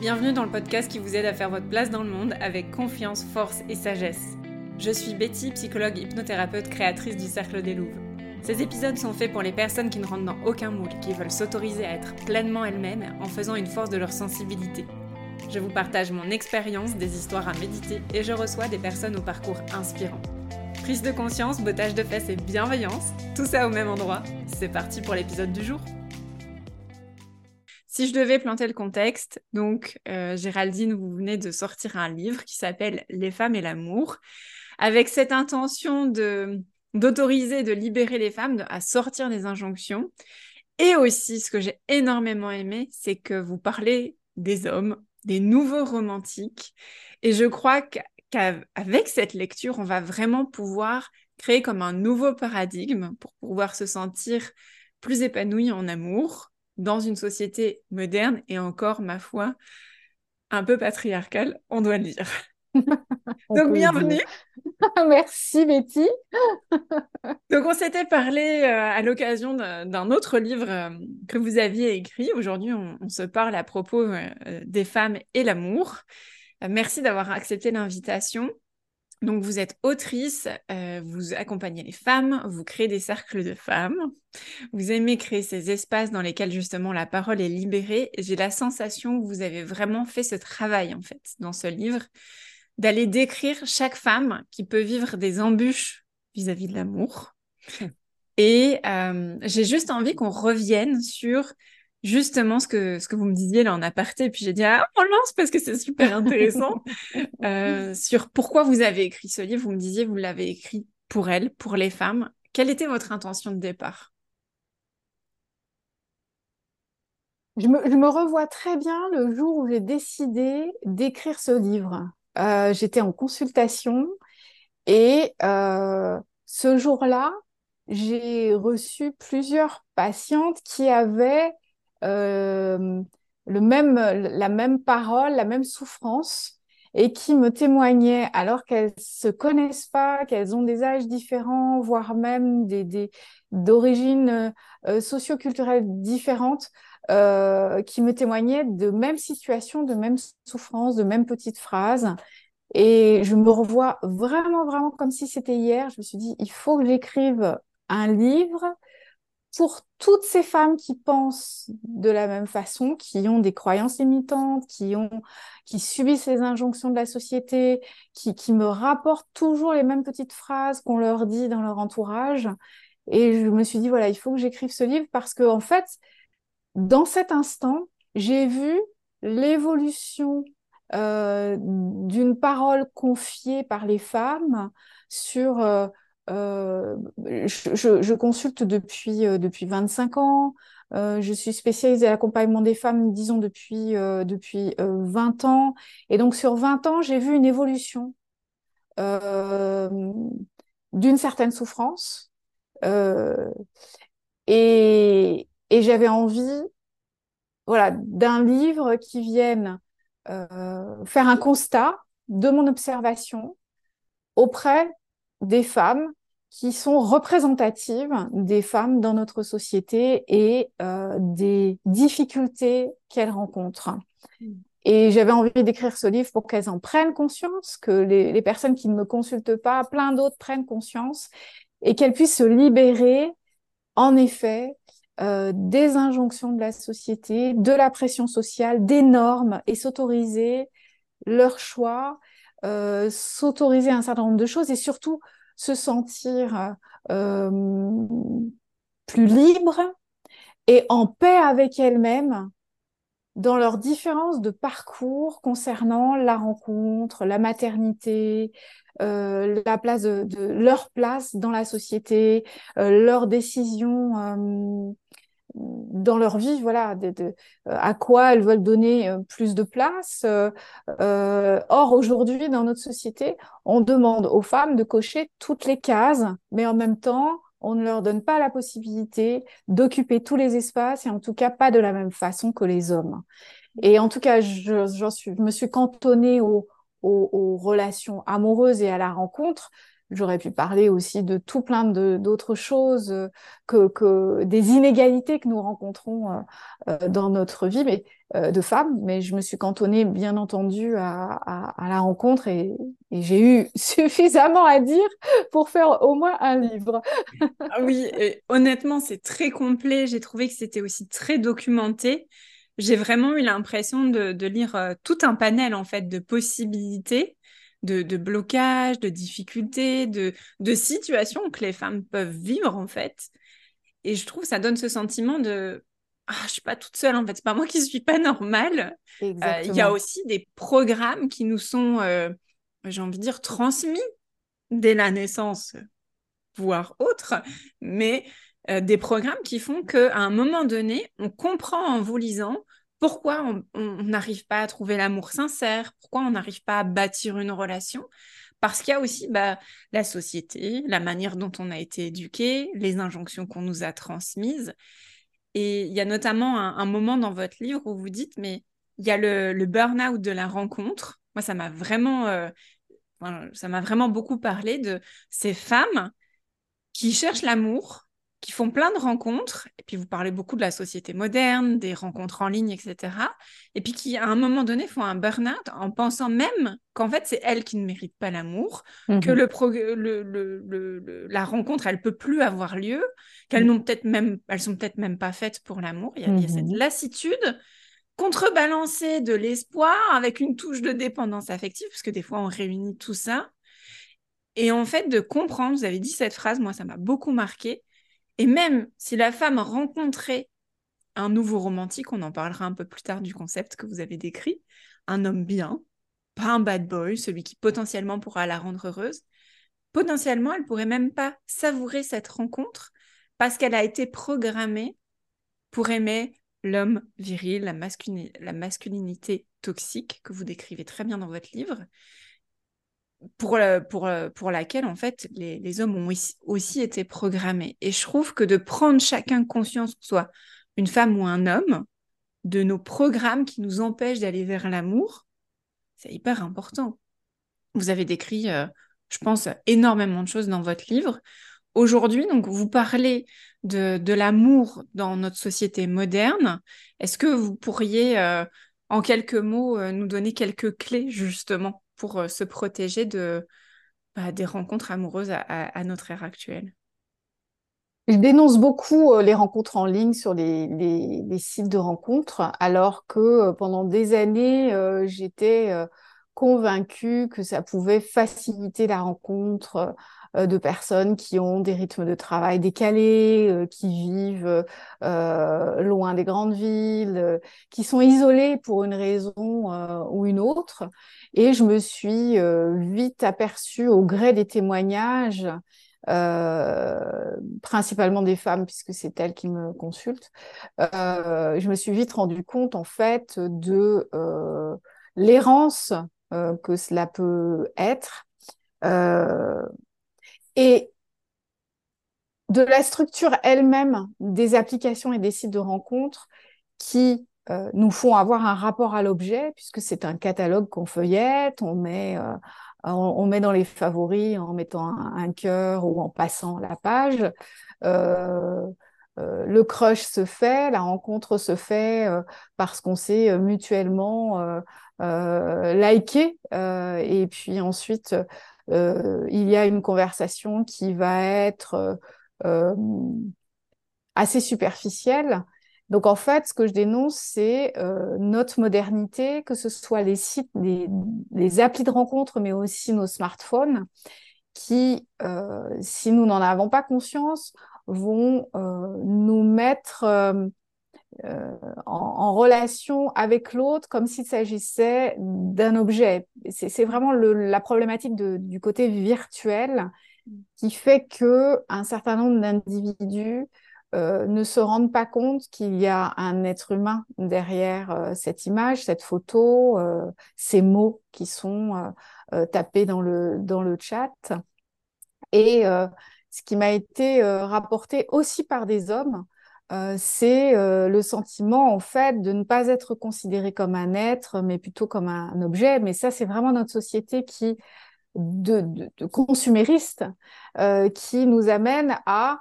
bienvenue dans le podcast qui vous aide à faire votre place dans le monde avec confiance, force et sagesse. Je suis Betty, psychologue hypnothérapeute créatrice du Cercle des Louves. Ces épisodes sont faits pour les personnes qui ne rentrent dans aucun moule, qui veulent s'autoriser à être pleinement elles-mêmes en faisant une force de leur sensibilité. Je vous partage mon expérience, des histoires à méditer et je reçois des personnes au parcours inspirant. Prise de conscience, bottage de fesses et bienveillance, tout ça au même endroit. C'est parti pour l'épisode du jour. Si je devais planter le contexte, donc euh, Géraldine, vous venez de sortir un livre qui s'appelle Les femmes et l'amour, avec cette intention de d'autoriser, de libérer les femmes à sortir des injonctions. Et aussi, ce que j'ai énormément aimé, c'est que vous parlez des hommes, des nouveaux romantiques. Et je crois qu'avec cette lecture, on va vraiment pouvoir créer comme un nouveau paradigme pour pouvoir se sentir plus épanoui en amour, dans une société moderne et encore, ma foi, un peu patriarcale, on doit le dire. Donc, bienvenue. Merci Betty. Donc, on s'était parlé euh, à l'occasion d'un autre livre euh, que vous aviez écrit. Aujourd'hui, on, se parle à propos euh, des femmes et l'amour. merci d'avoir accepté l'invitation. Donc, vous êtes autrice, euh, vous accompagnez les femmes, vous créez des cercles de femmes, vous aimez créer ces espaces dans lesquels justement la parole est libérée. J'ai la sensation que vous avez vraiment fait ce travail en fait dans ce livre, d'aller décrire chaque femme qui peut vivre des embûches vis-à-vis de l'amour. Et euh, j'ai juste envie qu'on revienne sur justement ce que, ce que vous me disiez là en aparté. Puis j'ai dit, ah, on lance parce que c'est super intéressant euh, sur pourquoi vous avez écrit ce livre. Vous me disiez, vous l'avez écrit pour elles, pour les femmes. Quelle était votre intention de départ? Je me, je me, revois très bien le jour où j'ai décidé d'écrire ce livre. Euh, J'étais en consultation et euh, ce jour-là, j'ai reçu plusieurs patientes qui avaient euh, le même, la même parole, la même souffrance, et qui me témoignaient, alors qu'elles se connaissent pas, qu'elles ont des âges différents, voire même des, d'origines euh, socioculturelles différentes, euh, qui me témoignaient de même situation, de même souffrance, de même petites phrases. Et je me revois vraiment, vraiment comme si c'était hier. Je me suis dit, il faut que j'écrive un livre pour toutes ces femmes qui pensent de la même façon, qui ont des croyances limitantes, qui subissent les injonctions de la société, qui, qui me rapportent toujours les mêmes petites phrases qu'on leur dit dans leur entourage. Et je me suis dit, voilà, il faut que j'écrive ce livre parce que, en fait, dans cet instant, j'ai vu l'évolution euh, d'une parole confiée par les femmes sur euh, euh, je, consulte depuis, euh, depuis 25 ans. Euh, je suis spécialisée à l'accompagnement des femmes, disons, depuis, depuis 20 ans. Et donc, sur 20 ans, j'ai vu une évolution d'une certaine souffrance. et, et j'avais envie voilà, d'un livre qui vienne faire un constat de mon observation auprès des femmes qui sont représentatives des femmes dans notre société et euh, des difficultés qu'elles rencontrent. Mm. Et j'avais envie d'écrire ce livre pour qu'elles en prennent conscience, que les, personnes qui ne me consultent pas, plein d'autres prennent conscience et qu'elles puissent se libérer, en effet, euh, des injonctions de la société, de la pression sociale, des normes et s'autoriser leur choix euh, s'autoriser un certain nombre de choses et surtout se sentir euh, plus libre et en paix avec elle-même dans leurs différences de parcours concernant la rencontre, la maternité, euh, la place de, leur place dans la société, leurs décisions dans leur vie, voilà, euh, à quoi elles veulent donner euh, plus de place. Euh, or, aujourd'hui, dans notre société, on demande aux femmes de cocher toutes les cases, mais en même temps, on ne leur donne pas la possibilité d'occuper tous les espaces et en tout cas pas de la même façon que les hommes. Et en tout cas, je, suis, me suis cantonnée aux, relations amoureuses et à la rencontre J'aurais pu parler aussi de tout plein d'autres choses, que, que, des inégalités que nous rencontrons dans notre vie mais, de femmes. Mais je me suis cantonnée, bien entendu, à, à, la rencontre et, j'ai eu suffisamment à dire pour faire au moins un livre. Ah oui, honnêtement, c'est très complet. J'ai trouvé que c'était aussi très documenté j'ai vraiment eu l'impression de, lire euh, tout un panel en fait de possibilités, de, de blocages, de difficultés, de, de situations que les femmes peuvent vivre en fait. Et je trouve que ça donne ce sentiment de ah, je suis pas toute seule en fait, c'est pas moi qui suis pas normale. Euh, il y a aussi des programmes qui nous sont, euh, j'ai envie de dire, transmis dès la naissance, voire autre, mais euh, des programmes qui font qu'à un moment donné, on comprend en vous lisant pourquoi on n'arrive pas à trouver l'amour sincère, pourquoi on n'arrive pas à bâtir une relation? Parce qu'il y a aussi bah, la société, la manière dont on a été éduqué, les injonctions qu'on nous a transmises. Et il y a notamment un, moment dans votre livre où vous dites, mais il y a le, burn-out de la rencontre. Moi, ça m'a vraiment, euh, ça m'a vraiment beaucoup parlé de ces femmes qui cherchent l'amour, qui font plein de rencontres, et puis vous parlez beaucoup de la société moderne, des rencontres en ligne, etc. Et puis qui, à un moment donné, font un burn-out en pensant même qu'en fait, c'est elles qui ne méritent pas l'amour, mmh que le, le, la rencontre, elle peut plus avoir lieu, qu'elles mmh. n'ont peut-être même, elles sont peut-être même pas faites pour l'amour. Il, y a cette mmh lassitude contrebalancée de l'espoir avec une touche de dépendance affective, parce que des fois, on réunit tout ça. Et en fait, de comprendre, vous avez dit cette phrase, moi, ça m'a beaucoup marqué, et même si la femme rencontrait un nouveau romantique, on en parlera un peu plus tard du concept que vous avez décrit, un homme bien, pas un bad boy, celui qui potentiellement pourra la rendre heureuse, potentiellement elle pourrait même pas savourer cette rencontre parce qu'elle a été programmée pour aimer l'homme viril, la, la masculinité toxique que vous décrivez très bien dans votre livre, pour, pour, pour laquelle, en fait, les, les hommes ont aussi, été programmés. Et je trouve que de prendre chacun conscience, que ce soit une femme ou un homme, de nos programmes qui nous empêchent d'aller vers l'amour, c'est hyper important. Vous avez décrit, euh, je pense, énormément de choses dans votre livre. Aujourd'hui, donc, vous parlez de, de l'amour dans notre société moderne. Est-ce que vous pourriez, euh, en quelques mots, euh, nous donner quelques clés, justement, pour euh, se protéger bah, des rencontres amoureuses à, notre ère actuelle je dénonce beaucoup euh, les rencontres en ligne sur les, les, sites de rencontres, alors que euh, pendant des années, j'étais convaincue que ça pouvait faciliter la rencontre de personnes qui ont des rythmes de travail décalés, qui vivent loin des grandes villes, qui sont isolées pour une raison ou une autre. Et je me suis euh, vite aperçue au gré des témoignages, euh, principalement des femmes, puisque c'est elles qui me consultent, euh, je me suis vite rendu compte en fait de l'errance que cela peut être et de la structure elle-même des applications et des sites de rencontres qui euh, nous font avoir un rapport à l'objet, puisque c'est un catalogue qu'on feuillette, on met, euh, on, met dans les favoris en mettant un, cœur ou en passant la page. Euh, le crush se fait, la rencontre se fait parce qu'on s'est mutuellement liké, et puis ensuite il y a une conversation qui va être assez superficielle donc en fait, ce que je dénonce, c'est euh, notre modernité, que ce soit les sites, les, applis de rencontre, mais aussi nos smartphones, qui, euh, si nous n'en avons pas conscience, vont euh, nous mettre en, relation avec l'autre comme s'il s'agissait d'un objet. C'est vraiment la problématique du côté virtuel qui fait que un certain nombre d'individus euh, ne se rendent pas compte qu'il y a un être humain derrière euh, cette image, cette photo, euh, ces mots qui sont tapés dans le, dans le chat. Et ce qui m'a été rapporté aussi par des hommes, c'est le sentiment en fait de ne pas être considéré comme un être, mais plutôt comme un, objet. Mais ça, c'est vraiment notre société qui de, de, consuméristes qui nous amènent à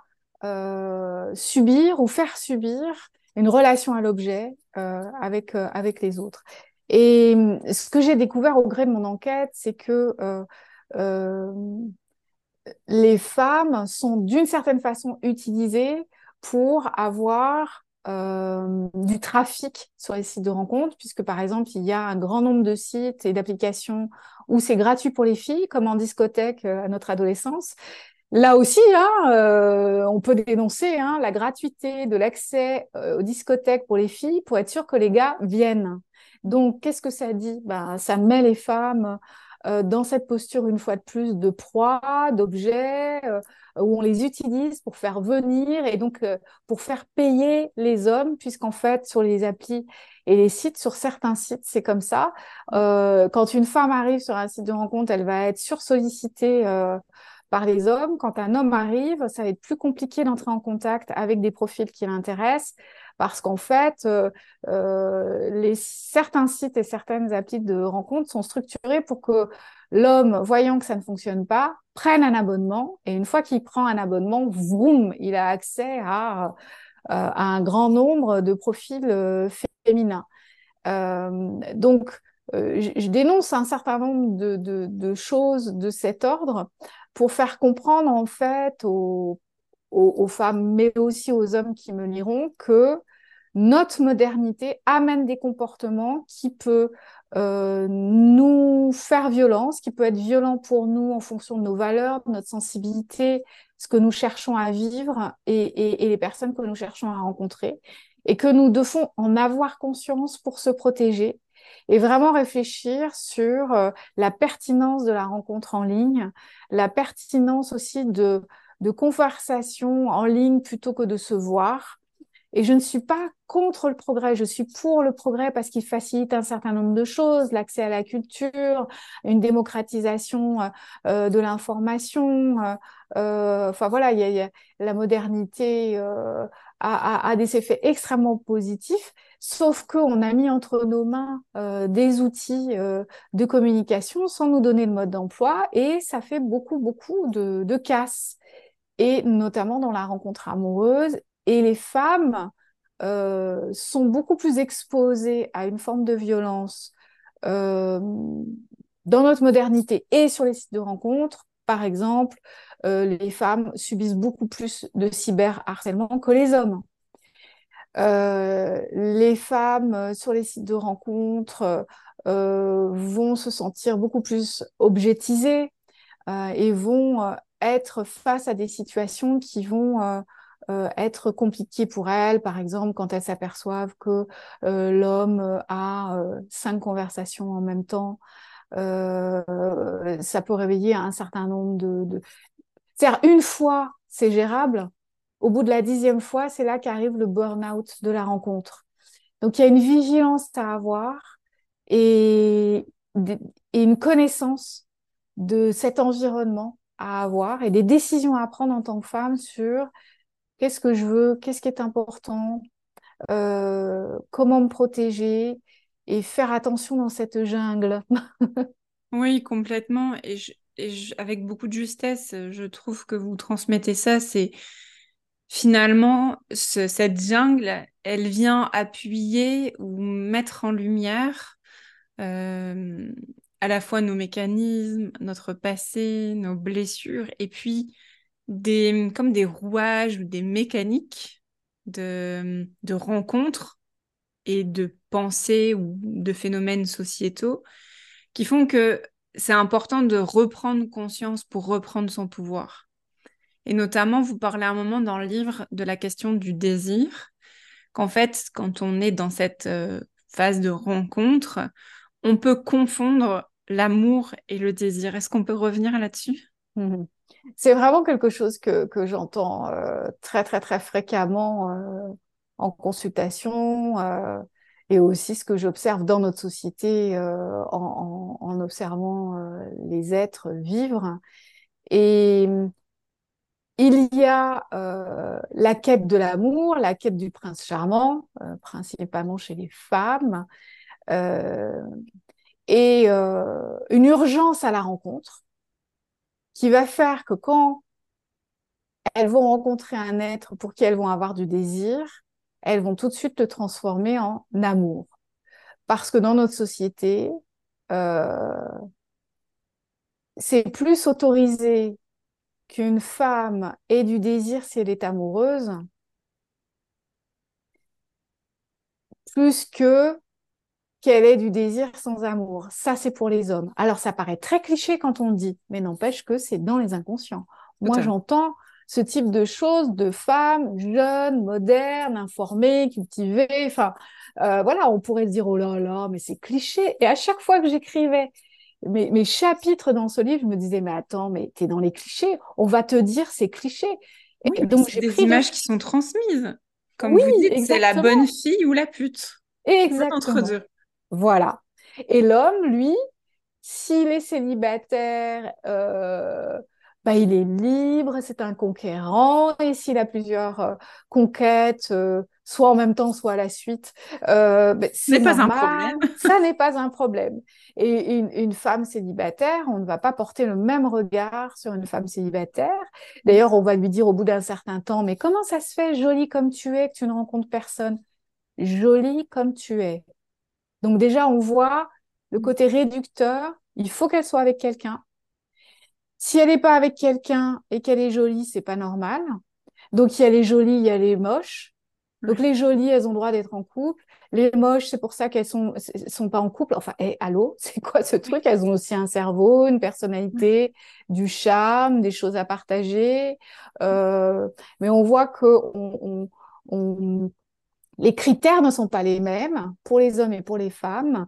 subir ou faire subir une relation à l'objet avec, avec les autres. Et ce que j'ai découvert au gré de mon enquête, c'est que les femmes sont d'une certaine façon utilisées pour avoir euh, du trafic sur les sites de rencontres, puisque par exemple, il y a un grand nombre de sites et d'applications où c'est gratuit pour les filles, comme en discothèque euh, à notre adolescence. Là aussi, hein, euh, on peut dénoncer hein, la gratuité de l'accès aux discothèques pour les filles pour être sûr que les gars viennent. Donc, qu'est-ce que ça dit? Ben, Ça met les femmes euh, dans cette posture, une fois de plus, de proie, d'objet, euh, où on les utilise pour faire venir et donc euh, pour faire payer les hommes, puisqu'en fait, sur les applis et les sites, sur certains sites, c'est comme ça. quand une femme arrive sur un site de rencontre, elle va être sursollicitée par les hommes. Quand un homme arrive, ça va être plus compliqué d'entrer en contact avec des profils qui l'intéressent parce qu'en fait, euh, euh, les, certains sites et certaines applis de rencontres sont structurés pour que l'homme, voyant que ça ne fonctionne pas, prenne un abonnement. Et une fois qu'il prend un abonnement, vroom, il a accès à, euh, un grand nombre de profils féminins. donc, je, dénonce un certain nombre de, choses de cet ordre pour faire comprendre en fait aux femmes, mais aussi aux hommes qui me liront, que notre modernité amène des comportements qui peuvent euh, nous faire violence, qui peut être violent pour nous en fonction de nos valeurs, de notre sensibilité, ce que nous cherchons à vivre et, les personnes que nous cherchons à rencontrer, et que nous devons en avoir conscience pour se protéger et vraiment réfléchir sur euh, la pertinence de la rencontre en ligne, la pertinence aussi de de conversation en ligne plutôt que de se voir. Et je ne suis pas contre le progrès, je suis pour le progrès parce qu'il facilite un certain nombre de choses, l'accès à la culture, une démocratisation euh, euh, de l'information. Euh, enfin voilà, il y a, la modernité a, a, des effets extrêmement positifs, sauf qu'on a mis entre nos mains des outils de communication sans nous donner le mode d'emploi et ça fait beaucoup, beaucoup de, de casse et notamment dans la rencontre amoureuse. Et les femmes euh, sont beaucoup plus exposées à une forme de violence euh, dans notre modernité et sur les sites de rencontres. Par exemple, euh, les femmes subissent beaucoup plus de cyberharcèlement que les hommes. Les femmes sur les sites de rencontres vont se sentir beaucoup plus objetisées et vont être face à des situations qui vont euh, euh, être compliquées pour elles, par exemple quand elles s'aperçoivent que euh, l'homme a cinq conversations en même temps. ça peut réveiller un certain nombre de... de... C'est-à-dire, une fois, c'est gérable. Au bout de la dixième fois, c'est là qu'arrive le burn-out de la rencontre. Donc, il y a une vigilance à avoir et, une connaissance de cet environnement à avoir et des décisions à prendre en tant que femme sur qu'est-ce que je veux, qu'est-ce qui est important, euh, comment me protéger et faire attention dans cette jungle. oui, complètement. Et, avec beaucoup de justesse, je trouve que vous transmettez ça. C'est finalement cette jungle, elle vient appuyer ou mettre en lumière euh, à la fois nos mécanismes, notre passé, nos blessures, et puis des, comme des rouages ou des mécaniques de, de rencontres et de pensées ou de phénomènes sociétaux qui font que c'est important de reprendre conscience pour reprendre son pouvoir. Et notamment, vous parlez un moment dans le livre de la question du désir, qu'en fait, quand on est dans cette euh, phase de rencontre, on peut confondre l'amour et le désir. Est-ce qu'on peut revenir là-dessus? Mhm. C'est vraiment quelque chose que, que j'entends euh, très, très, très fréquemment euh, en consultation et aussi ce que j'observe dans notre société en, en, observant les êtres vivre. Et il y a la quête de l'amour, la quête du prince charmant, principalement chez les femmes et euh, une urgence à la rencontre. qui va faire que quand elles vont rencontrer un être pour qui elles vont avoir du désir, elles vont tout de suite le transformer en amour. Parce que dans notre société, euh, c'est plus autorisé qu'une femme ait du désir si elle est amoureuse, plus que qu'elle ait du désir sans amour. Ça, c'est pour les hommes. Alors, ça paraît très cliché quand on le dit, mais n'empêche que c'est dans les inconscients. Moi, j'entends ce type de choses de femmes jeunes, modernes, informées, cultivées. Enfin, euh, voilà, on pourrait dire oh là là, mais c'est cliché. Et à chaque fois que j'écrivais mes, mes, chapitres dans ce livre, je me disais mais attends, mais t'es dans les clichés. On va te dire c'est cliché. Et donc j'ai des images qui sont transmises. Comme vous dites, c'est la bonne fille ou la pute. Exactement. Entre deux. Voilà. Et l'homme, lui, s'il est célibataire, euh, bah, il est libre, c'est un conquérant, et s'il a plusieurs euh, conquêtes, euh, soit en même temps, soit à la suite, euh, bah, c'est pas un problème. ça n'est pas un problème. Et une, une, femme célibataire, on ne va pas porter le même regard sur une femme célibataire. D'ailleurs, on va lui dire au bout d'un certain temps, mais comment ça se fait, jolie comme tu es, que tu ne rencontres personne? Jolie comme tu es. Donc déjà, on voit le côté réducteur. Il faut qu'elle soit avec quelqu'un si elle n'est pas avec quelqu'un et qu'elle est jolie, c'est pas normal. Donc, il y a les jolies, il y a les moches. Donc, les jolies, elles ont le droit d'être en couple. Les moches, c'est pour ça qu'elles sont, sont pas en couple. Enfin, hé, allô, c'est quoi ce truc? Elles ont aussi un cerveau, une personnalité, du charme, des choses à partager. Euh, mais on voit que on, on, les critères ne sont pas les mêmes pour les hommes et pour les femmes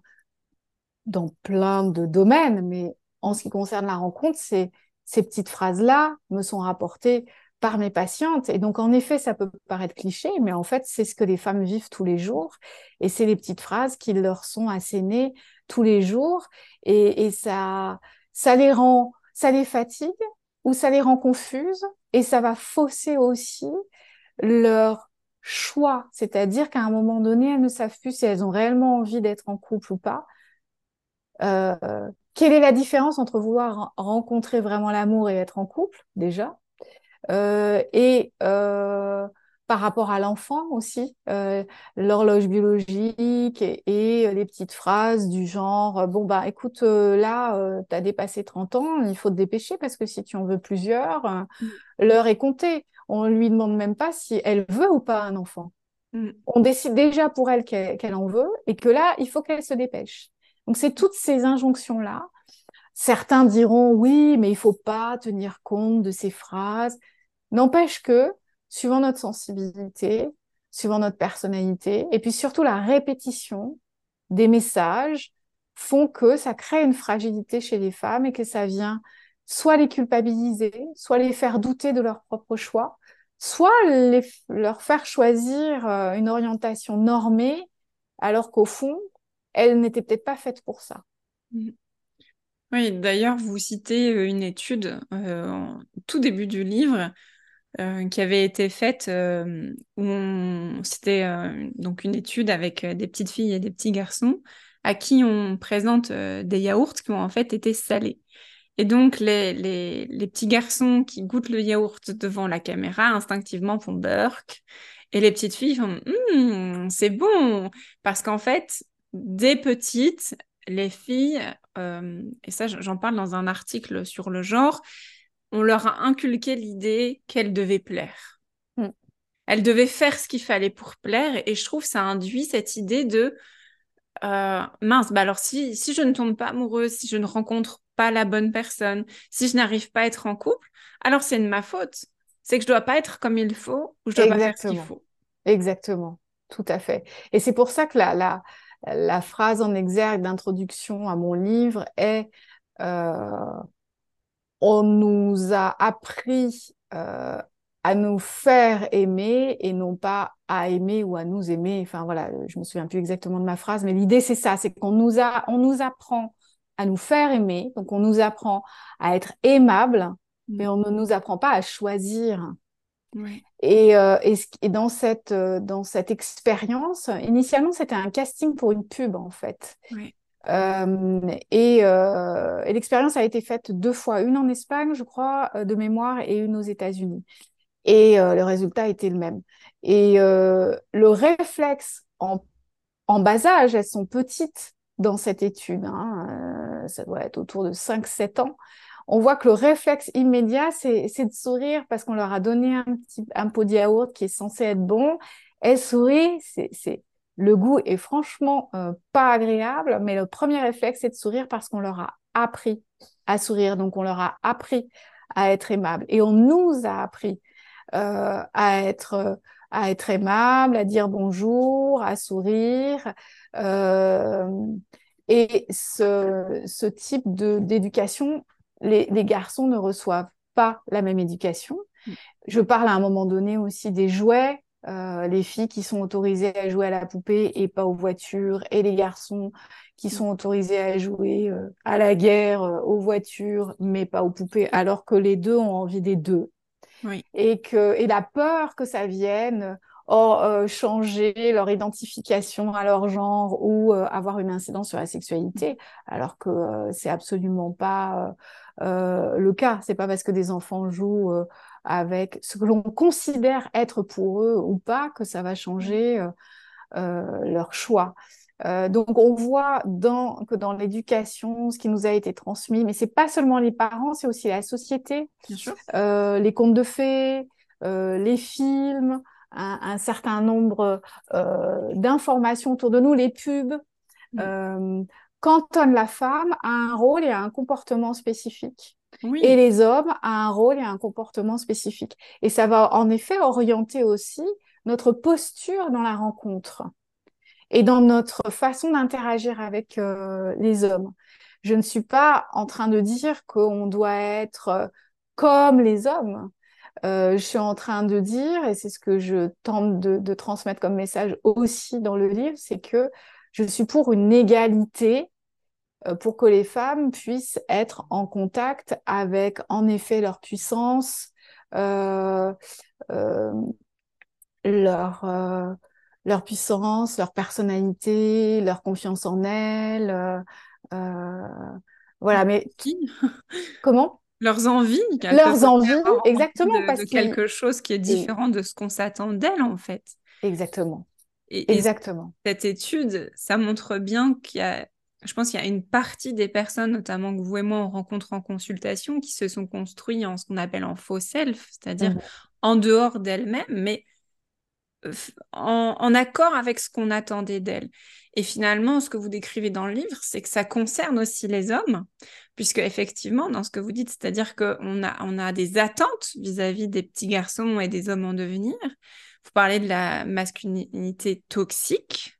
dans plein de domaines. Mais en ce qui concerne la rencontre, c'est ces petites phrases-là me sont rapportées par mes patientes. Et donc, en effet, ça peut paraître cliché, mais en fait, c'est ce que les femmes vivent tous les jours. Et c'est les petites phrases qui leur sont assénées tous les jours. Et, ça, ça les rend, ça les fatigue ou ça les rend confuses. Et ça va fausser aussi leur choix. C'est-à-dire qu'à un moment donné, elles ne savent plus si elles ont réellement envie d'être en couple ou pas. Euh, quelle est la différence entre vouloir rencontrer vraiment l'amour et être en couple, déjà? Et euh, par rapport à l'enfant aussi, euh, l'horloge biologique et, les petites phrases du genre Bon, bah écoute, là, tu as dépassé 30 ans, il faut te dépêcher parce que si tu en veux plusieurs, mm. l'heure est comptée. On ne lui demande même pas si elle veut ou pas un enfant. Mm. On décide déjà pour elle qu'elle en veut et que là, il faut qu'elle se dépêche. Donc, c'est toutes ces injonctions-là. Certains diront oui, mais il faut pas tenir compte de ces phrases. N'empêche que, suivant notre sensibilité, suivant notre personnalité, et puis surtout la répétition des messages font que ça crée une fragilité chez les femmes et que ça vient soit les culpabiliser, soit les faire douter de leur propre choix, soit leur faire choisir euh, une orientation normée alors qu'au fond, elle n'était peut-être pas faite pour ça. Mmh. Oui, d'ailleurs, vous citez une étude tout début du livre qui avait été faite où c'était donc une étude avec des petites filles et des petits garçons à qui on présente des yaourts qui ont en fait été salés. Et donc, les, les, les, petits garçons qui goûtent le yaourt devant la caméra instinctivement font burk. Et les petites filles font «Hum, c'est bon parce qu'en fait Dès petites, les filles, euh, et ça j'en parle dans un article sur le genre, on leur a inculqué l'idée qu'elles devaient plaire. Mm. Elles devaient faire ce qu'il fallait pour plaire, et je trouve ça induit cette idée de euh, mince, bah alors si, si je ne tombe pas amoureuse, si je ne rencontre pas la bonne personne, si je n'arrive pas à être en couple, alors c'est de ma faute. C'est que je dois pas être comme il faut ou je dois pas faire ce qu'il faut. Exactement, tout à fait. Et c'est pour ça que la, la, la phrase en exergue d'introduction à mon livre est euh, On nous a appris euh, à nous faire aimer et non pas à aimer ou à nous aimer. Enfin voilà, je me souviens plus exactement de ma phrase, mais l'idée c'est ça, c'est qu'on nous a, on nous apprend à nous faire aimer, donc on nous apprend à être aimable, mais on ne nous apprend pas à choisir et, euh, et, dans cette, euh, dans cette expérience, initialement, c'était un casting pour une pub, en fait. et, et l'expérience a été faite deux fois, une en Espagne, je crois, de mémoire, et une aux États-Unis. Et le résultat était le même. Et le réflexe en, en bas âge, elles sont petites dans cette étude, hein, ça doit être autour de 5-7 ans, on voit que le réflexe immédiat, c'est de sourire parce qu'on leur a donné un, petit, un pot de yaourt qui est censé être bon. Elles sourient, c'est le goût est franchement euh, pas agréable, mais le premier réflexe, c'est de sourire parce qu'on leur a appris à sourire. Donc, on leur a appris à être aimable. Et on nous a appris euh, à être à être aimable, à dire bonjour, à sourire. Euh, et ce, ce type d'éducation, les, les, garçons ne reçoivent pas la même éducation. Mm. Je parle à un moment donné aussi des jouets. Euh, les filles qui sont autorisées à jouer à la poupée et pas aux voitures, et les garçons qui sont autorisés à jouer euh, à la guerre, euh, aux voitures, mais pas aux poupées, alors que les deux ont envie des deux. Oui. Et, que, et la peur que ça vienne or, euh, changer leur identification à leur genre ou avoir une incidence sur la sexualité, alors que c'est absolument pas le cas. C'est pas parce que des enfants jouent avec ce que l'on considère être pour eux ou pas que ça va changer leur choix. donc on voit dans, que dans l'éducation, ce qui nous a été transmis, mais c'est pas seulement les parents, c'est aussi la société, les contes de fées, les films, un, certain nombre euh, d'informations autour de nous, les pubs, mm. Euh, cantonnent la femme à un rôle et à un comportement spécifique. Et les hommes à un rôle et à un comportement spécifique. Et ça va en effet orienter aussi notre posture dans la rencontre et dans notre façon d'interagir avec euh, les hommes. Je ne suis pas en train de dire qu'on doit être comme les hommes. Euh, je suis en train de dire, et c'est ce que je tente de, transmettre comme message aussi dans le livre, c'est que je suis pour une égalité euh, pour que les femmes puissent être en contact avec, en effet, leur puissance, euh, leur, leur puissance, leur personnalité, leur confiance en elles. voilà, mais qui? Comment? Leurs envies, leurs envies, exactement, de, parce quelque chose qui est différent de ce qu'on s'attend d'elles en fait. Exactement. Et, exactement. cette étude, ça montre bien qu'il y a, je pense qu'il y a une partie des personnes, notamment que vous et moi on rencontre en consultation, qui se sont construits en ce qu'on appelle en faux self, c'est-à-dire mhm. en dehors d'elles-mêmes, mais en, accord avec ce qu'on attendait d'elle. Et finalement, ce que vous décrivez dans le livre, c'est que ça concerne aussi les hommes, puisque effectivement, dans ce que vous dites, c'est-à-dire qu'on a, on a des attentes vis-à-vis des petits garçons et des hommes en devenir. Vous parlez de la masculinité toxique,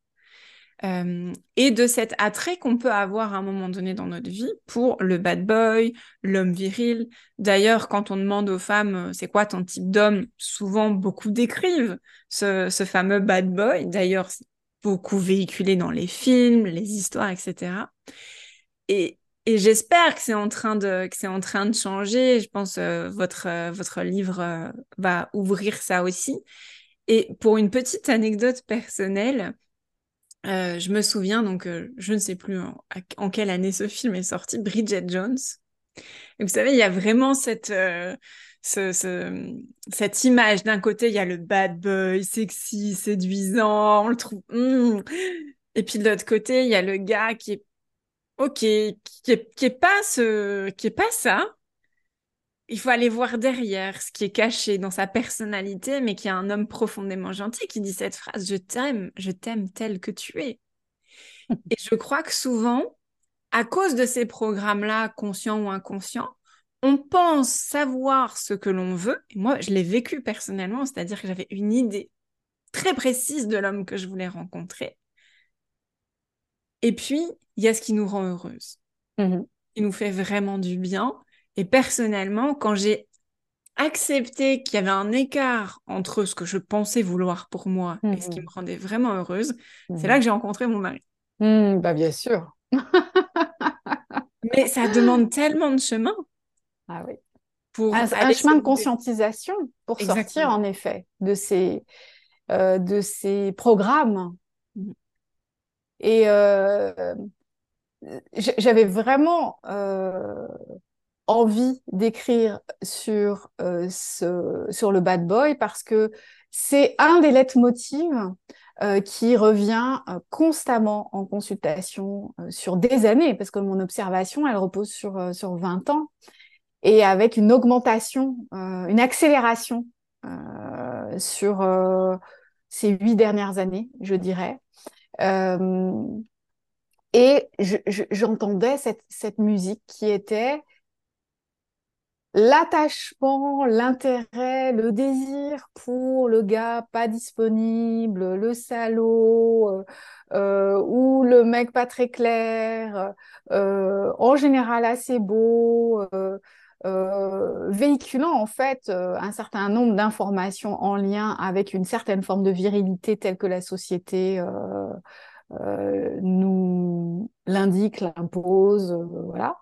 euh, et de cet attrait qu'on peut avoir à un moment donné dans notre vie pour le bad boy, l'homme viril. D'ailleurs, quand on demande aux femmes euh, c'est quoi ton type d'homme, souvent beaucoup décrivent ce, fameux bad boy. D'ailleurs, beaucoup véhiculé dans les films, les histoires, etc. Et, j'espère que c'est en train de que en train de changer. Je pense euh, votre votre livre va ouvrir ça aussi. Et pour une petite anecdote personnelle, euh, je me souviens, donc euh, je ne sais plus en, quelle année ce film est sorti, Bridget Jones. Et vous savez, il y a vraiment cette, euh, cette image. D'un côté, il y a le bad boy, sexy, séduisant, on le trouve. Hmm. Et puis de l'autre côté, il y a le gars qui est ok, qui est, qui est pas qui pas ça, il faut aller voir derrière ce qui est caché dans sa personnalité, mais qui est un homme profondément gentil qui dit cette phrase Je t'aime, je t'aime tel que tu es. Et je crois que souvent, à cause de ces programmes-là, conscients ou inconscients, on pense savoir ce que l'on veut. Et moi, je l'ai vécu personnellement, c'est-à-dire que j'avais une idée très précise de l'homme que je voulais rencontrer. Et puis, il y a ce qui nous rend heureuse, mmh qui nous fait vraiment du bien et personnellement, quand j'ai accepté qu'il y avait un écart entre ce que je pensais vouloir pour moi et ce qui mmh me rendait vraiment heureuse, c'est mmh là que j'ai rencontré mon mari. Mmh, bah bien sûr. Mais ça demande tellement de chemin. Ah oui. Pour un, chemin de conscientisation pour sortir en effet de ces, euh, de ces programmes. Et euh, j'avais vraiment euh, envie d'écrire sur, euh, sur le bad boy parce que c'est un des leitmotivs euh, qui revient euh, constamment en consultation sur des années, parce que mon observation, elle repose sur, sur 20 ans, et avec une augmentation, une accélération sur ces huit dernières années, je dirais. et j'entendais cette, cette musique qui était l'attachement, l'intérêt, le désir pour le gars pas disponible, le salaud, euh, euh, ou le mec pas très clair, euh, en général assez beau, véhiculant en fait un certain nombre d'informations en lien avec une certaine forme de virilité telle que la société nous l'indique, l'impose, voilà.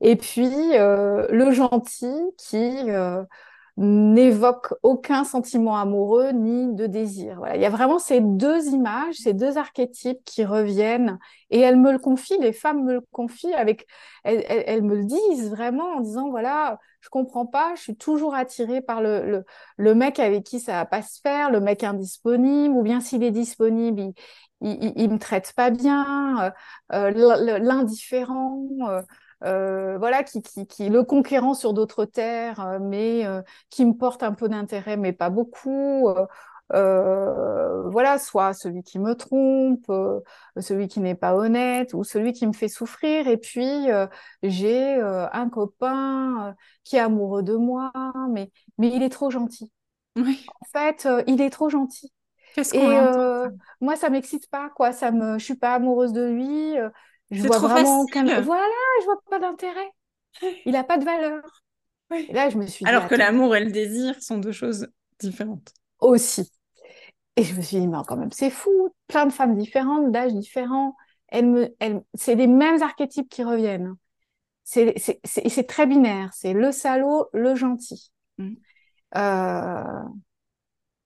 Et puis euh, le gentil qui euh, n'évoque aucun sentiment amoureux ni de désir. Voilà. Il y a vraiment ces deux images, ces deux archétypes qui reviennent et elles me le confient, les femmes me le confient avec, elles, me le disent vraiment en disant voilà, je comprends pas, je suis toujours attirée par le, le, mec avec qui ça va pas se faire, le mec indisponible ou bien s'il est disponible, il, il, il, me traite pas bien, euh, l'indifférent. Euh, voilà, qui, qui, qui, le conquérant sur d'autres terres, euh, mais euh, qui me porte un peu d'intérêt, mais pas beaucoup. voilà, soit celui qui me trompe, celui qui n'est pas honnête, ou celui qui me fait souffrir. Et puis j'ai un copain qui est amoureux de moi, mais mais il est trop gentil. Oui. En fait, il est trop gentil. Qu'est-ce et euh, moi, ça m'excite pas, quoi. Ça me, je suis pas amoureuse de lui. Je vois trop vraiment facile. Voilà, je vois pas d'intérêt. Il a pas de valeur. Oui. Et là, je me suis dit, Alors que l'amour et le désir sont deux choses différentes. aussi. Et je me suis dit, mais quand même, c'est fou. Plein de femmes différentes, d'âges différents. Elles me, elles, c'est les mêmes archétypes qui reviennent. C'est, c'est, c'est, c'est très binaire. C'est le salaud, le gentil. Mm. Euh,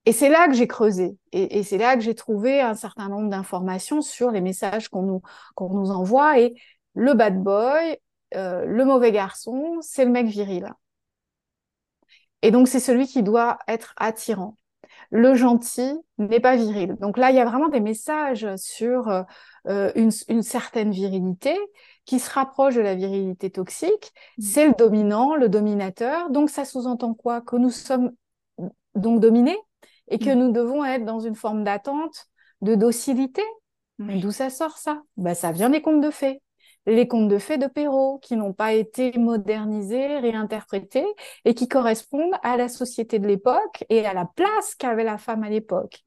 et c'est là que j'ai creusé. Et, et c'est là que j'ai trouvé un certain nombre d'informations sur les messages qu'on nous, qu'on nous envoie. Et le bad boy, euh, le mauvais garçon, c'est le mec viril. Et donc, c'est celui qui doit être attirant. Le gentil n'est pas viril. Donc là, il y a vraiment des messages sur euh, une, une, certaine virilité qui se rapproche de la virilité toxique. Mm. C'est le dominant, le dominateur. Donc ça sous-entend quoi? Que nous sommes donc dominés? Et que Mm. nous devons être dans une forme d'attente, de docilité. Mais Oui. d'où ça sort ça? Ben, Ça vient des contes de fées. Les contes de fées de Perrault, qui n'ont pas été modernisés, réinterprétés, et qui correspondent à la société de l'époque et à la place qu'avait la femme à l'époque.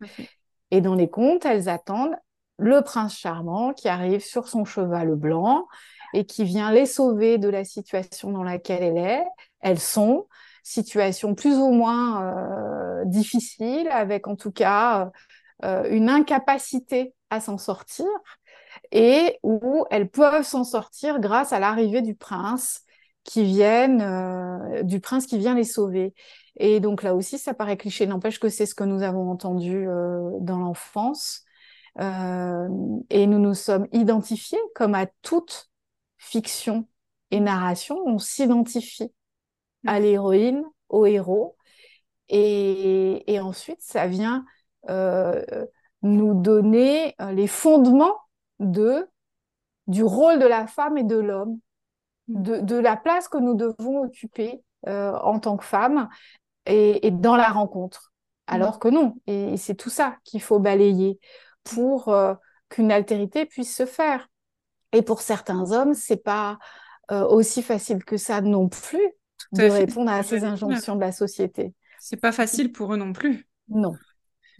Et dans les contes, elles attendent le prince charmant qui arrive sur son cheval blanc et qui vient les sauver de la situation dans laquelle elle est. Elles sont situation plus ou moins euh, difficile, avec en tout cas euh, une incapacité à s'en sortir, et où elles peuvent s'en sortir grâce à l'arrivée du prince qui viennent, euh, du prince qui vient les sauver. Et donc là aussi, ça paraît cliché, n'empêche que c'est ce que nous avons entendu dans l'enfance. Et nous nous sommes identifiés comme à toute fiction et narration, on s'identifie à l'héroïne, au héros. Et, et, ensuite, ça vient euh, nous donner euh, les fondements de, du rôle de la femme et de l'homme, de, de, la place que nous devons occuper euh, en tant que femme et, et, dans la rencontre. Alors que non, et, et c'est tout ça qu'il faut balayer pour euh, qu'une altérité puisse se faire. Et pour certains hommes, c'est pas aussi facile que ça non plus Tout de répondre à ces injonctions de la société. C'est pas facile pour eux non plus. Non,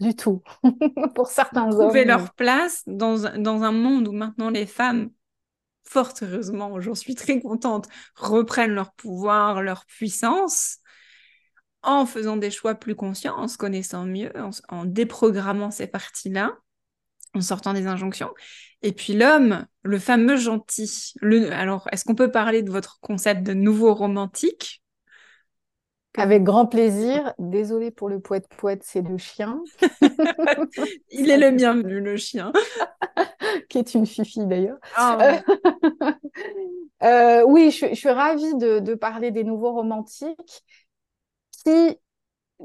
du tout. pour certains Trouver hommes. leur place dans, un- dans un monde où maintenant les femmes, fort heureusement, j'en suis très contente, reprennent leur pouvoir, leur puissance en faisant des choix plus conscients, en se connaissant mieux, en déprogrammant ces parties-là, en sortant des injonctions. Et puis l'homme, le fameux gentil. Le, alors, est-ce qu'on peut parler de votre concept de nouveau romantique? Avec grand plaisir. Désolée pour le poète-poète, c'est le chien. Il est le bienvenu, le chien. Qui est une fifi d'ailleurs. Ah, euh, oui, je, suis ravie de, parler des nouveaux romantiques qui,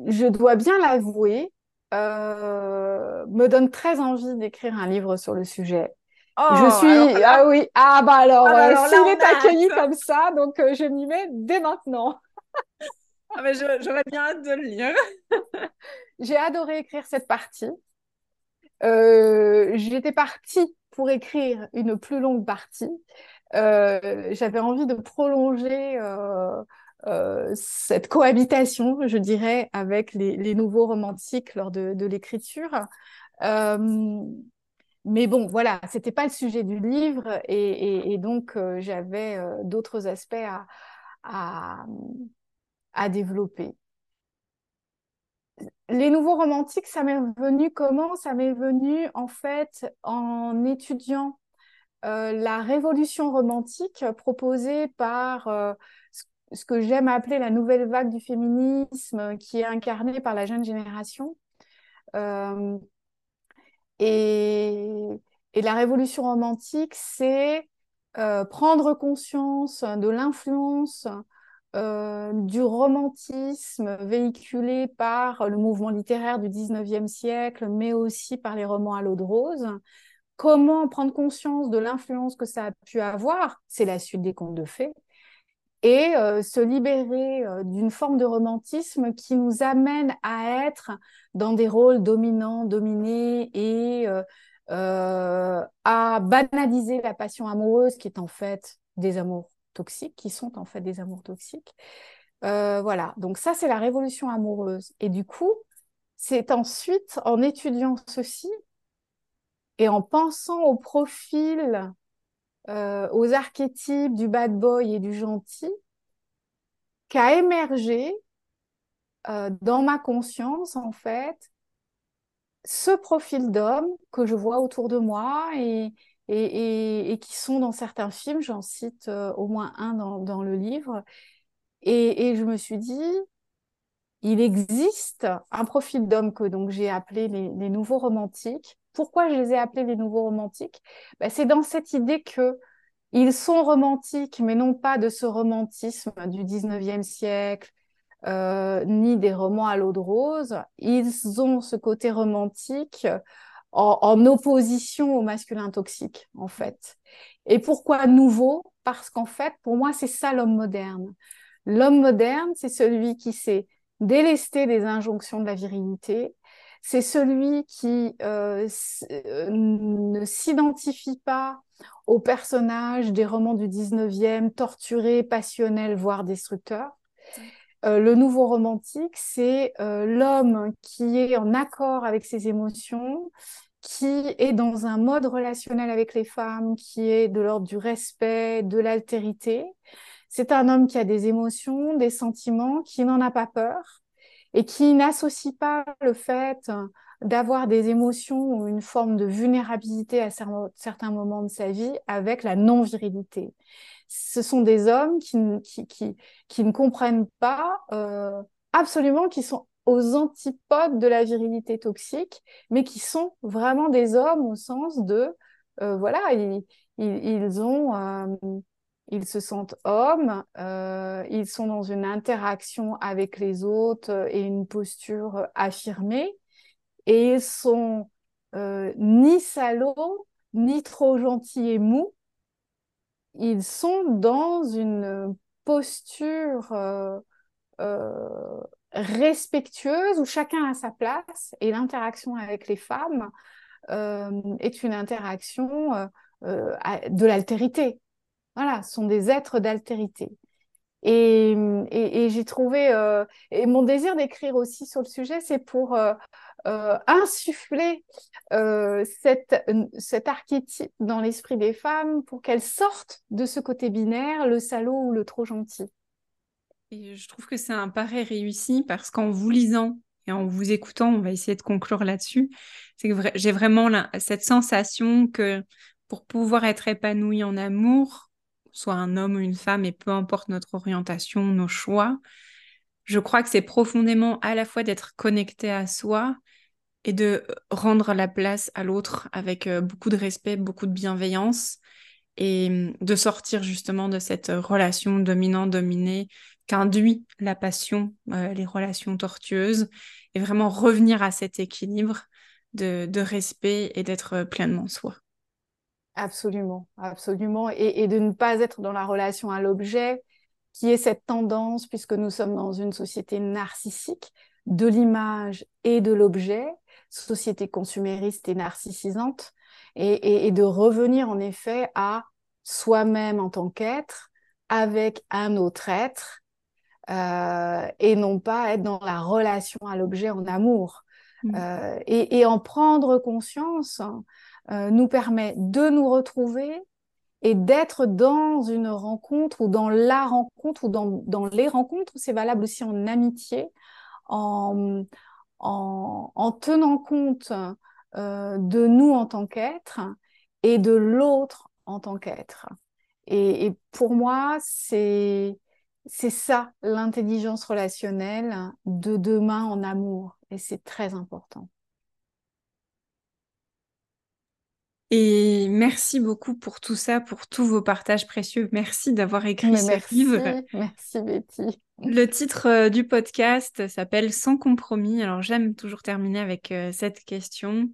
je dois bien l'avouer, euh, me donne très envie d'écrire un livre sur le sujet. je oh, suis ah oui ah bah alors, ah, bah euh, s'il est accueilli comme ça donc je m'y mets dès maintenant. Ah, mais j'aurais bien hâte de le lire. J'ai adoré écrire cette partie. Euh, J'étais partie pour écrire une plus longue partie. Euh, J'avais envie de prolonger euh, cette cohabitation, je dirais, avec les, nouveaux romantiques lors de, l'écriture. Euh, mais bon, voilà, c'était pas le sujet du livre et, donc euh, j'avais d'autres aspects à, développer. Les nouveaux romantiques, ça m'est venu comment? Ça m'est venu en fait en étudiant la révolution romantique proposée par ce que j'aime appeler la nouvelle vague du féminisme qui est incarnée par la jeune génération. Euh, et, la révolution romantique, c'est prendre conscience de l'influence euh, du romantisme véhiculé par le mouvement littéraire du 19e siècle, mais aussi par les romans à l'eau de rose. Comment prendre conscience de l'influence que ça a pu avoir? C'est la suite des contes de fées. Et euh, se libérer euh, d'une forme de romantisme qui nous amène à être dans des rôles dominants, dominés et à banaliser la passion amoureuse qui est en fait des amours toxiques, qui sont en fait des amours toxiques. Euh, voilà, donc ça c'est la révolution amoureuse. Et du coup, c'est ensuite en étudiant ceci et en pensant au profil, euh, aux archétypes du bad boy et du gentil, qu'a émergé euh, dans ma conscience en fait ce profil d'homme que je vois autour de moi et, et, qui sont dans certains films. J'en cite euh, au moins un dans, le livre. Et, je me suis dit, il existe un profil d'homme que donc j'ai appelé les, nouveaux romantiques. Pourquoi je les ai appelés les nouveaux romantiques ben, C'est dans cette idée que ils sont romantiques, mais non pas de ce romantisme du 19e siècle, euh, ni des romans à l'eau de rose. Ils ont ce côté romantique en, opposition au masculin toxique, en fait. Et pourquoi nouveau? Parce qu'en fait, pour moi, c'est ça l'homme moderne. L'homme moderne, c'est celui qui sait délester les injonctions de la virilité, c'est celui qui euh, euh, ne s'identifie pas aux personnages des romans du 19e, torturés, passionnels, voire destructeurs. Euh, le nouveau romantique, c'est euh, l'homme qui est en accord avec ses émotions, qui est dans un mode relationnel avec les femmes, qui est de l'ordre du respect, de l'altérité. C'est un homme qui a des émotions, des sentiments, qui n'en a pas peur et qui n'associe pas le fait d'avoir des émotions ou une forme de vulnérabilité à certains moments de sa vie avec la non-virilité. Ce sont des hommes qui, qui, qui, ne comprennent pas euh, absolument, qui sont aux antipodes de la virilité toxique, mais qui sont vraiment des hommes au sens de, euh, voilà, ils, ils, ont, euh, ils se sentent hommes, ils sont dans une interaction avec les autres et une posture affirmée, et ils sont ni salauds, ni trop gentils et mous, ils sont dans une posture euh, euh, respectueuse où chacun a sa place et l'interaction avec les femmes euh, est une interaction de l'altérité. Voilà, sont des êtres d'altérité. Et, et, j'ai trouvé, et mon désir d'écrire aussi sur le sujet, c'est pour euh, insuffler euh, cette, cet archétype dans l'esprit des femmes pour qu'elles sortent de ce côté binaire, le salaud ou le trop gentil. Et je trouve que c'est un pari réussi parce qu'en vous lisant et en vous écoutant, on va essayer de conclure là-dessus, c'est que j'ai vraiment cette sensation que pour pouvoir être épanoui en amour, soit un homme ou une femme, et peu importe notre orientation, nos choix, je crois que c'est profondément à la fois d'être connecté à soi et de rendre la place à l'autre avec euh, beaucoup de respect, beaucoup de bienveillance et hum, de sortir justement de cette relation dominant-dominée qu'induit la passion, euh, les relations tortueuses et vraiment revenir à cet équilibre de, de respect et d'être pleinement soi. Absolument, absolument. Et, et, de ne pas être dans la relation à l'objet, qui est cette tendance, puisque nous sommes dans une société narcissique, de l'image et de l'objet, société consumériste et narcissisante, et, et, de revenir en effet à soi-même en tant qu'être, avec un autre être, euh, et non pas être dans la relation à l'objet en amour. Mmh. Euh, et, en prendre conscience euh, nous permet de nous retrouver et d'être dans une rencontre ou dans la rencontre ou dans, les rencontres, c'est valable aussi en amitié, en, en, en tenant compte euh, de nous en tant qu'être et de l'autre en tant qu'être. Et, et, pour moi, c'est ça l'intelligence relationnelle de demain en amour et c'est très important. Et merci beaucoup pour tout ça, pour tous vos partages précieux. Merci d'avoir écrit ce livre. Merci Betty. Le titre euh, du podcast s'appelle Sans compromis. Alors j'aime toujours terminer avec euh, cette question.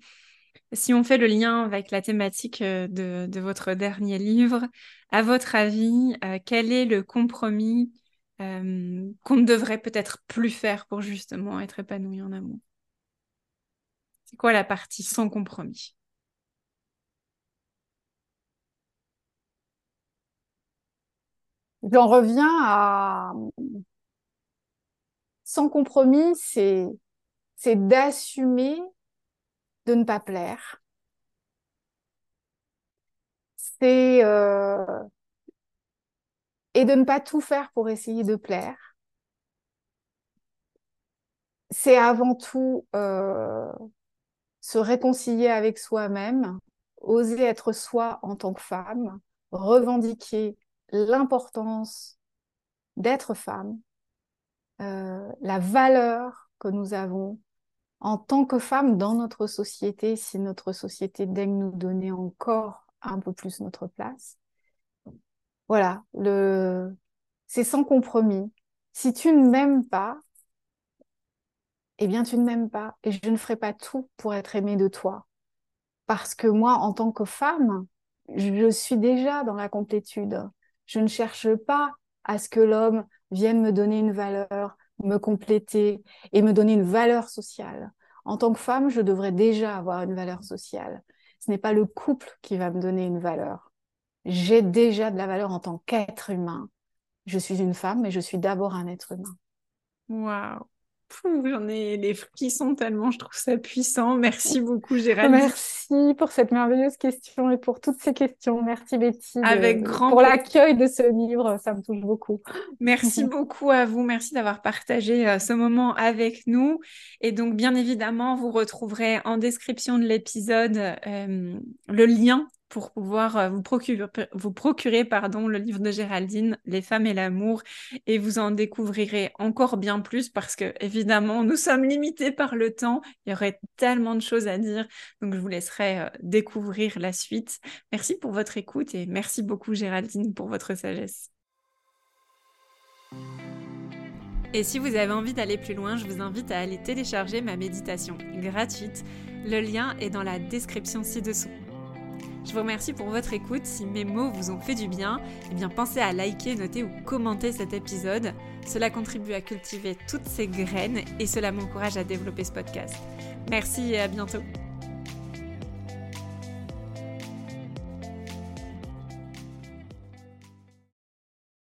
Si on fait le lien avec la thématique euh, de, votre dernier livre, à votre avis, quel est le compromis qu'on ne devrait peut-être plus faire pour justement être épanoui en amour? C'est quoi la partie sans compromis? J'en reviens à sans compromis, c'est d'assumer de ne pas plaire. C'est euh, et de ne pas tout faire pour essayer de plaire. C'est avant tout euh, se réconcilier avec soi-même, oser être soi en tant que femme, revendiquer l'importance d'être femme, euh, la valeur que nous avons en tant que femme dans notre société, si notre société daigne nous donner encore un peu plus notre place. Voilà, le... c'est sans compromis. Si tu ne m'aimes pas, eh bien tu ne m'aimes pas et je ne ferai pas tout pour être aimée de toi. Parce que moi, en tant que femme, je suis déjà dans la complétude. Je ne cherche pas à ce que l'homme vienne me donner une valeur, me compléter et me donner une valeur sociale. En tant que femme, je devrais déjà avoir une valeur sociale. Ce n'est pas le couple qui va me donner une valeur. J'ai déjà de la valeur en tant qu'être humain. Je suis une femme, mais je suis d'abord un être humain. Waouh J'en ai les frissons tellement, je trouve ça puissant. Merci beaucoup, Géraldine. Merci pour cette merveilleuse question et pour toutes ces questions. Merci, Betty. Avec grand Pour l'accueil de ce livre, ça me touche beaucoup. Merci beaucoup à vous. Merci d'avoir partagé euh, ce moment avec nous. Et donc, bien évidemment, vous retrouverez en description de l'épisode euh, le lien pour pouvoir euh, vous procurer, pardon, le livre de Géraldine, Les femmes et l'amour, et vous en découvrirez encore bien plus parce que, évidemment, nous sommes limités par le temps. Il y aurait tellement de choses à dire, donc je vous laisserai euh, découvrir la suite. Merci pour votre écoute et merci beaucoup, Géraldine, pour votre sagesse. Et si vous avez envie d'aller plus loin, je vous invite à aller télécharger ma méditation gratuite. Le lien est dans la description ci-dessous. Je vous remercie pour votre écoute. Si mes mots vous ont fait du bien, eh bien pensez à liker, noter ou commenter cet épisode. Cela contribue à cultiver toutes ces graines et cela m'encourage à développer ce podcast. Merci et à bientôt.